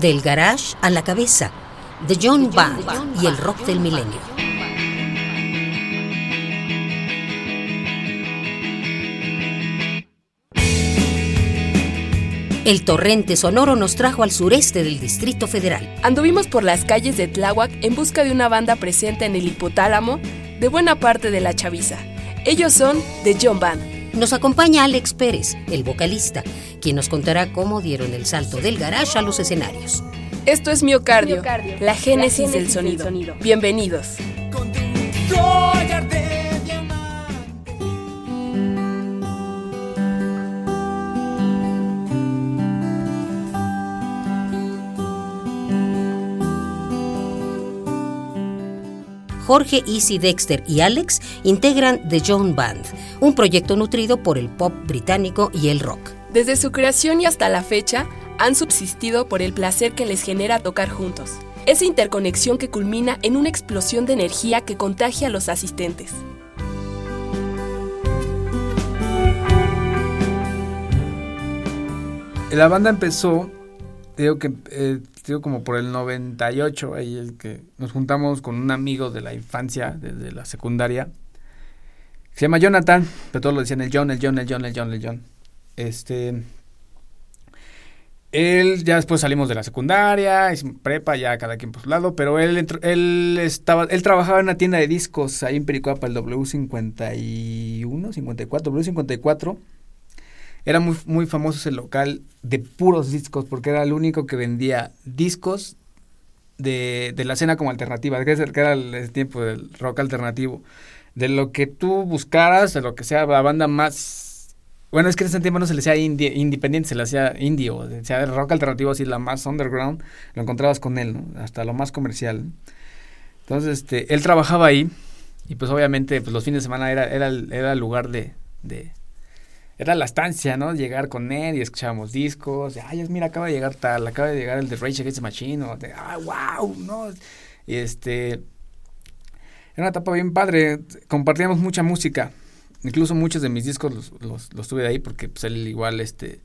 Del garage a la cabeza, de John Band y el rock del milenio. El torrente sonoro nos trajo al sureste del Distrito Federal. Anduvimos por las calles de Tláhuac en busca de una banda presente en el hipotálamo de buena parte de la chaviza. Ellos son The John Band. Nos acompaña Alex Pérez, el vocalista, quien nos contará cómo dieron el salto del garage a los escenarios. Esto es Miocardio, la génesis, del, sonido. Bienvenidos. Jorge, Easy Dexter y Alex integran The John Band, un proyecto nutrido por el pop británico y el rock. Desde su creación y hasta la fecha, han subsistido por el placer que les genera tocar juntos. Esa interconexión que culmina en una explosión de energía que contagia a los asistentes. La banda empezó, digo que eh, como por el 98, ahí el que nos juntamos con un amigo de la infancia, desde la secundaria. Se llama Jonathan, pero todos lo decían el John, el John, el John, el John, el John. Este. Él, ya después salimos de la secundaria, prepa, ya cada quien por su lado, pero él, él estaba, él trabajaba en una tienda de discos ahí en Pericuapa, el W51, 54, W54 era muy, muy famoso ese local de puros discos, porque era el único que vendía discos de, de la escena como alternativa, que era el, tiempo del rock alternativo. De lo que tú buscaras, de lo que sea la banda más... Bueno, es que en ese tiempo no se le hacía independiente, se le hacía indie, o sea, el rock alternativo así, la más underground, lo encontrabas con él, ¿no? Hasta lo más comercial. Entonces, este, él trabajaba ahí, y pues obviamente pues los fines de semana era, era, era el lugar de, era la estancia, ¿no? Llegar con él y escuchábamos discos. ay, mira, acaba de llegar tal, acaba de llegar el de Rage Against the Machine. O de, ah, wow, ¿no? Y este. Era una etapa bien padre. Compartíamos mucha música. Incluso muchos de mis discos los, los, los tuve de ahí porque pues, él igual, este.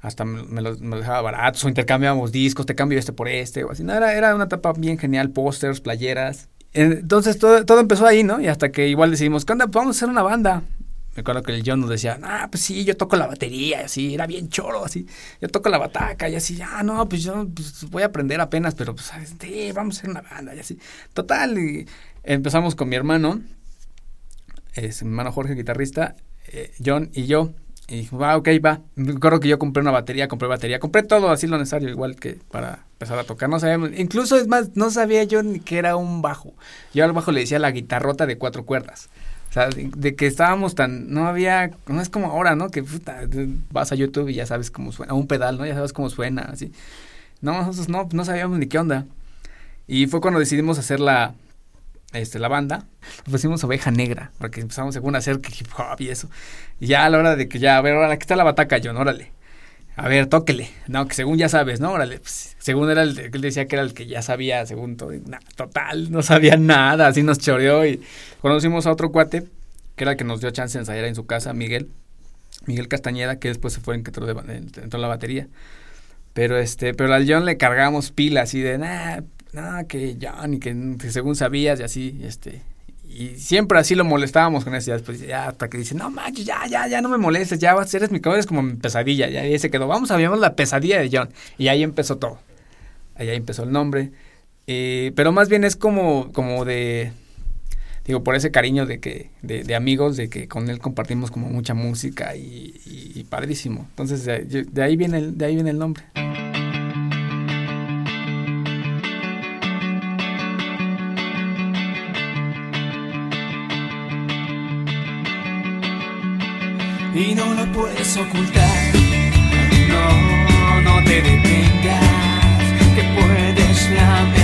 Hasta me, los, me dejaba baratos o intercambiábamos discos, te cambio este por este o así. No, era, era una etapa bien genial, pósters, playeras. Entonces todo, todo empezó ahí, ¿no? Y hasta que igual decidimos, ¿qué onda? Pues vamos a hacer una banda me acuerdo que el John nos decía, ah, pues sí, yo toco la batería, y así, era bien choro, así, yo toco la bataca, y así, ah, no, pues yo pues, voy a aprender apenas, pero pues, sí, vamos a hacer una banda, y así. Total, y empezamos con mi hermano, es mi hermano Jorge, guitarrista, eh, John y yo, y dijo, va, ok, va. Me acuerdo que yo compré una batería, compré batería, compré todo así lo necesario, igual que para empezar a tocar. No sabíamos, incluso es más, no sabía yo ni que era un bajo. Yo al bajo le decía la guitarrota de cuatro cuerdas. O sea, de, que estábamos tan, no había, no es como ahora, ¿no? Que puta, vas a YouTube y ya sabes cómo suena, un pedal, ¿no? Ya sabes cómo suena, así. No, nosotros no, no sabíamos ni qué onda. Y fue cuando decidimos hacer la, este, la banda, pusimos oveja negra, porque empezamos según hacer hip hop y eso. Y ya a la hora de que ya, a ver, ahora aquí está la bataca, John, órale. A ver, tóquele. No, que según ya sabes, ¿no? Órale, pues, según era el, él decía que era el que ya sabía, según todo. total, no sabía nada, así nos choreó y conocimos a otro cuate, que era el que nos dio chance de ensayar en su casa, Miguel. Miguel Castañeda, que después se fue en que entró, entró en la batería. Pero este, pero al John le cargamos pilas así de, nah, nah, que John, y que, según sabías y así, este, y siempre así lo molestábamos con eso. Ya ya hasta que dice, no manches, ya, ya, ya no me molestes, ya vas, eres mi cabrón, es como mi pesadilla. Ya ahí se quedó, vamos a llamar la pesadilla de John. Y ahí empezó todo. Ahí, empezó el nombre. Eh, pero más bien es como, como de, digo, por ese cariño de que, de, de amigos, de que con él compartimos como mucha música y, y, padrísimo. Entonces de, de, ahí viene el, de ahí viene el nombre. y no lo puedes ocultar. No, no te detengas, que puedes lamentar.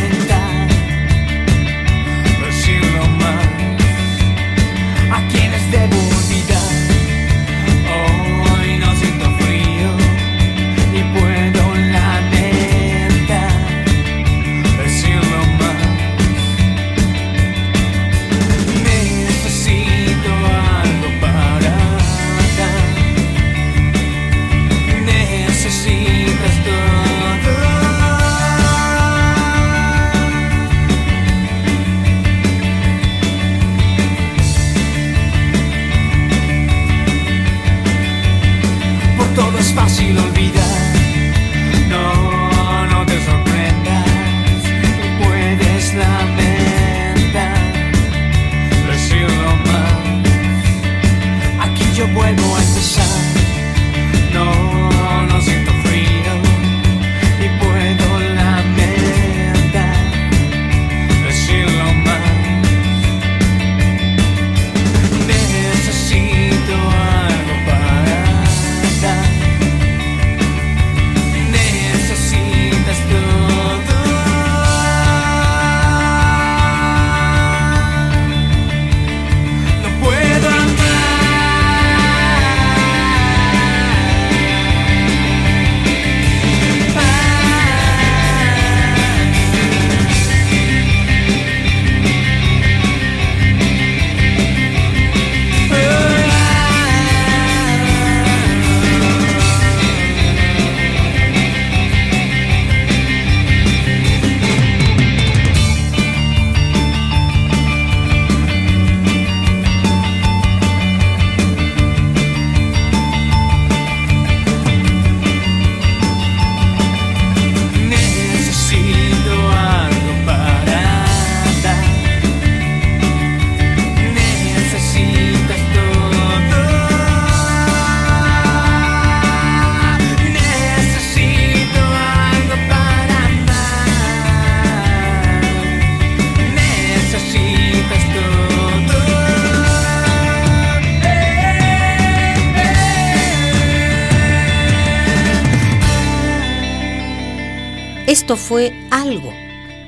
Esto fue algo.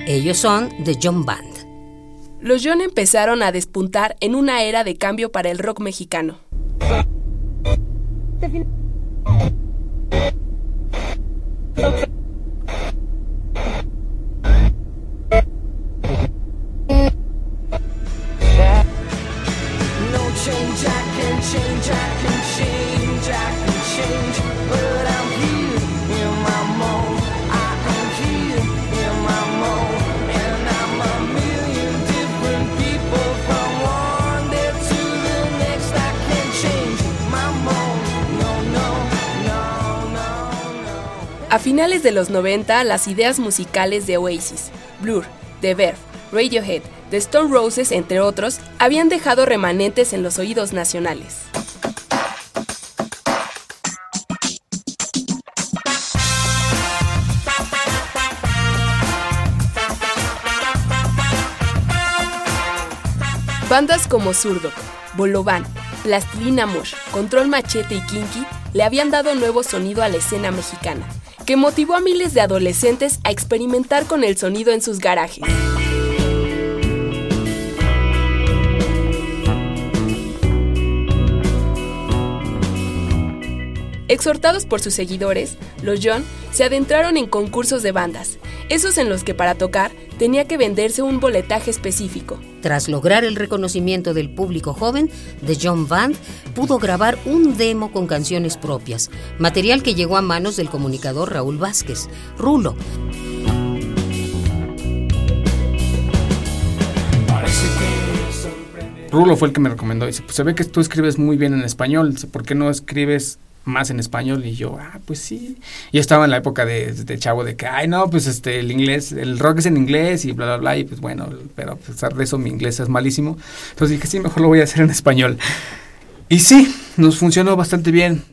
Ellos son The John Band. Los John empezaron a despuntar en una era de cambio para el rock mexicano. Finales de los 90, las ideas musicales de Oasis, Blur, The Verve, Radiohead, The Stone Roses, entre otros, habían dejado remanentes en los oídos nacionales. Bandas como Zurdo, Bolobán, Plastilina Mosh, Control Machete y Kinky le habían dado nuevo sonido a la escena mexicana que motivó a miles de adolescentes a experimentar con el sonido en sus garajes. Exhortados por sus seguidores, los John se adentraron en concursos de bandas, esos en los que para tocar tenía que venderse un boletaje específico. Tras lograr el reconocimiento del público joven, The John Band pudo grabar un demo con canciones propias, material que llegó a manos del comunicador Raúl Vázquez, Rulo. Rulo fue el que me recomendó. Dice, pues se ve que tú escribes muy bien en español. ¿por qué no escribes más en español y yo, ah, pues sí. Y estaba en la época de, chavo de que, ay, no, pues este, el inglés, el rock es en inglés y bla, bla, bla, y pues bueno, pero a pesar de eso mi inglés es malísimo. Entonces dije, sí, mejor lo voy a hacer en español. Y sí, nos funcionó bastante bien.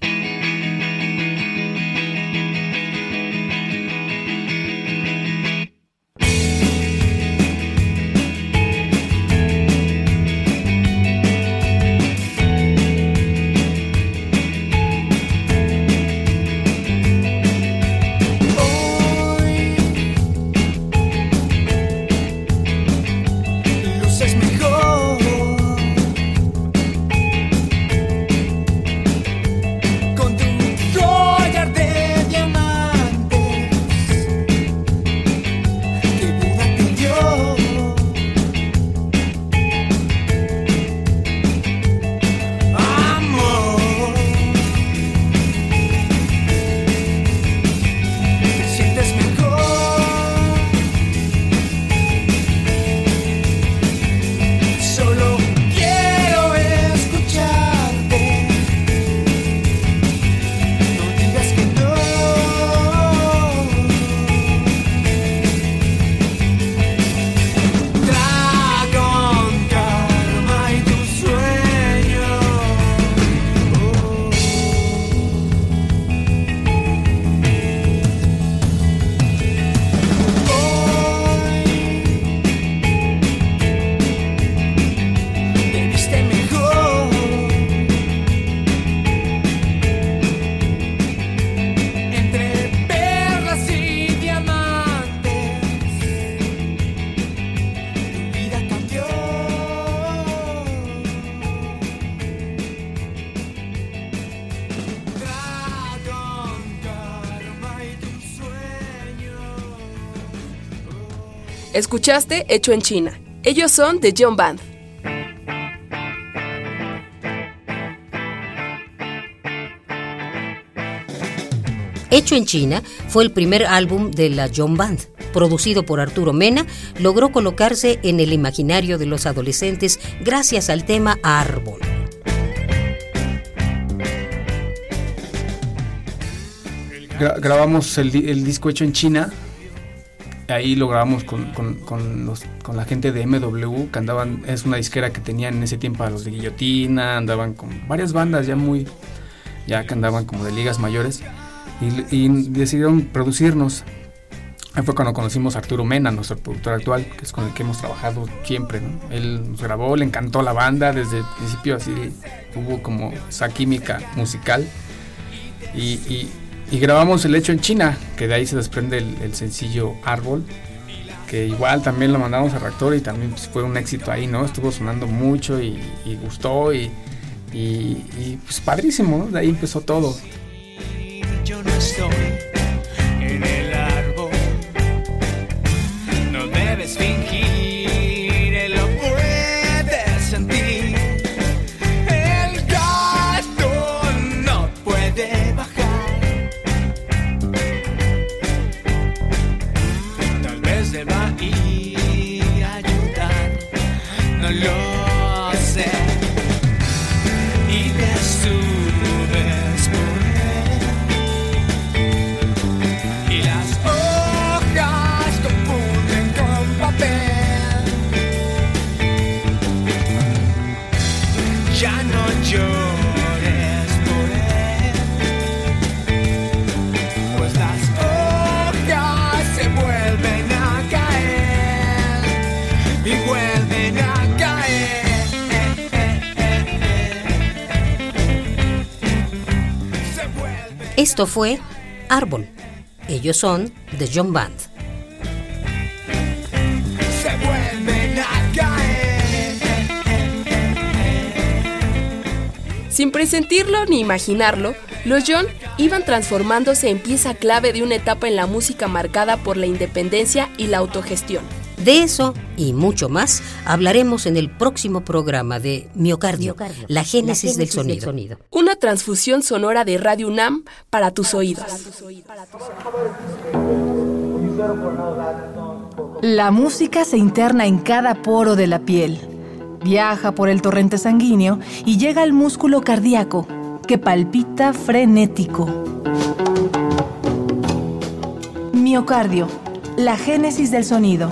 Escuchaste Hecho en China. Ellos son The John Band. Hecho en China fue el primer álbum de la John Band. Producido por Arturo Mena, logró colocarse en el imaginario de los adolescentes gracias al tema Árbol. grabamos el, el disco hecho en China ahí lo grabamos con, con, con, los, con, la gente de MW, que andaban, es una disquera que tenían en ese tiempo a los de Guillotina, andaban con varias bandas ya muy, ya que andaban como de ligas mayores, y, decidieron producirnos. Ahí fue cuando conocimos a Arturo Mena, nuestro productor actual, que es con el que hemos trabajado siempre. Él nos grabó, le encantó la banda, desde el principio así hubo como esa química musical. y, y y grabamos el hecho en China, que de ahí se desprende el, sencillo Árbol, que igual también lo mandamos a Reactor y también pues, fue un éxito ahí, ¿no? Estuvo sonando mucho y, gustó y, pues padrísimo, ¿no? De ahí empezó todo. Esto fue Árbol. Ellos son The John Band. se vuelven a caer. Sin presentirlo ni imaginarlo, los John iban transformándose en pieza clave de una etapa en la música marcada por la independencia y la autogestión. De eso y mucho más hablaremos en el próximo programa de Miocardio, la génesis, del, sonido. Una transfusión sonora de Radio UNAM para tus oídos. La música se interna en cada poro de la piel, viaja por el torrente sanguíneo y llega al músculo cardíaco, que palpita frenético. Miocardio, la génesis del sonido.